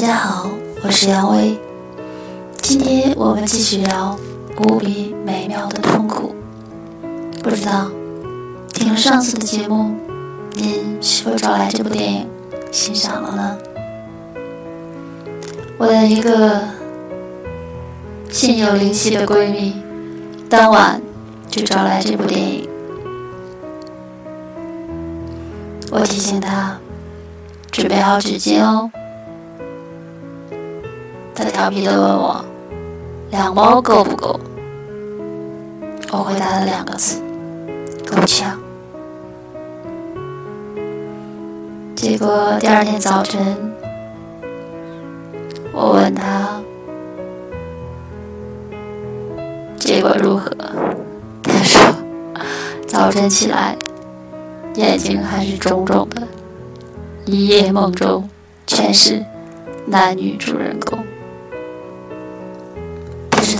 大家好，我是杨威。今天我们继续聊无比美妙的痛苦。不知道听了上次的节目，您是否找来这部电影欣赏了呢？我的一个心有灵犀的闺蜜，当晚就找来这部电影。我提醒她准备好纸巾哦。他调皮的问我：“两包够不够？”我回答了两个字：“够呛。”结果第二天早晨，我问他：“结果如何？”他说：“早晨起来，眼睛还是肿肿的，一夜梦中全是男女主人公。”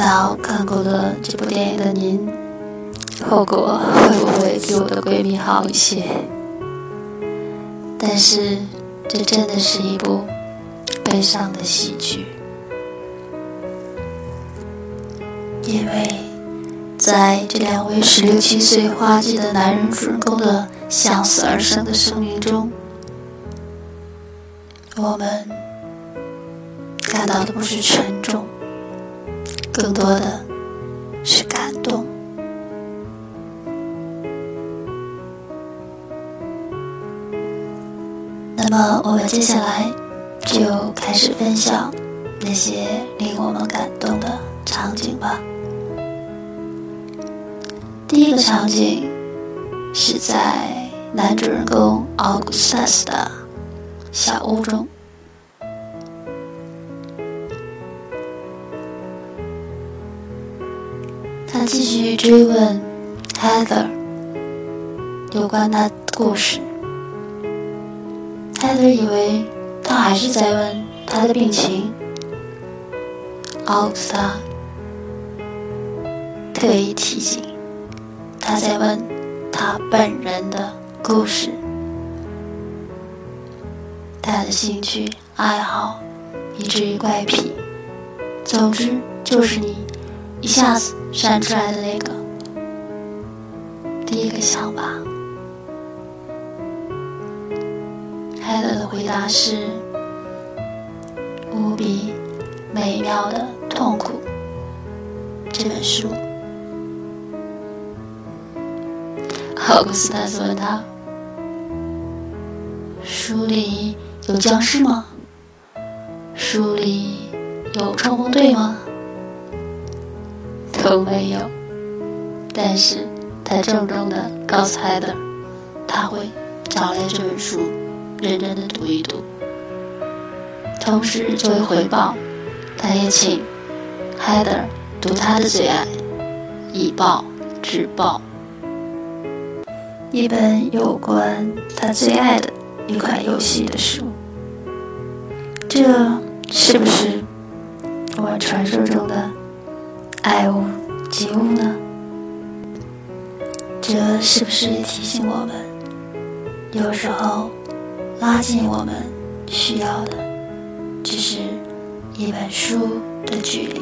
不知道看过了这部电影的您，后果会不会比我的闺蜜好一些？但是，这真的是一部悲伤的喜剧，因为在这两位十六七岁花季的男人主人公的向死而生的生命中，我们看到的不是沉重。更多的是感动。那么，我们接下来就开始分享那些令我们感动的场景吧。第一个场景是在男主人公奥古斯塔斯的小屋中。他继续追问 Heather 有关他的故事。Heather 以为他还是在问他的病情。奥古斯塔特意提醒他在问他本人的故事。他的兴趣爱好以至于怪癖，总之就是你。一下子闪出来的那个第一个想法，海德的回答是无比美妙的痛苦。这本书，奥古斯塔斯问他：“书里有僵尸吗？书里有冲锋队吗？”都没有，但是他郑重的告诉海德，他会找来这本书，认真的读一读。同时作为回报，他也请海德读他的最爱《以暴制暴》，一本有关他最爱的一款游戏的书。这是不是我传说中的？爱屋及物呢？这是不是提醒我们，有时候拉近我们需要的，只是一本书的距离？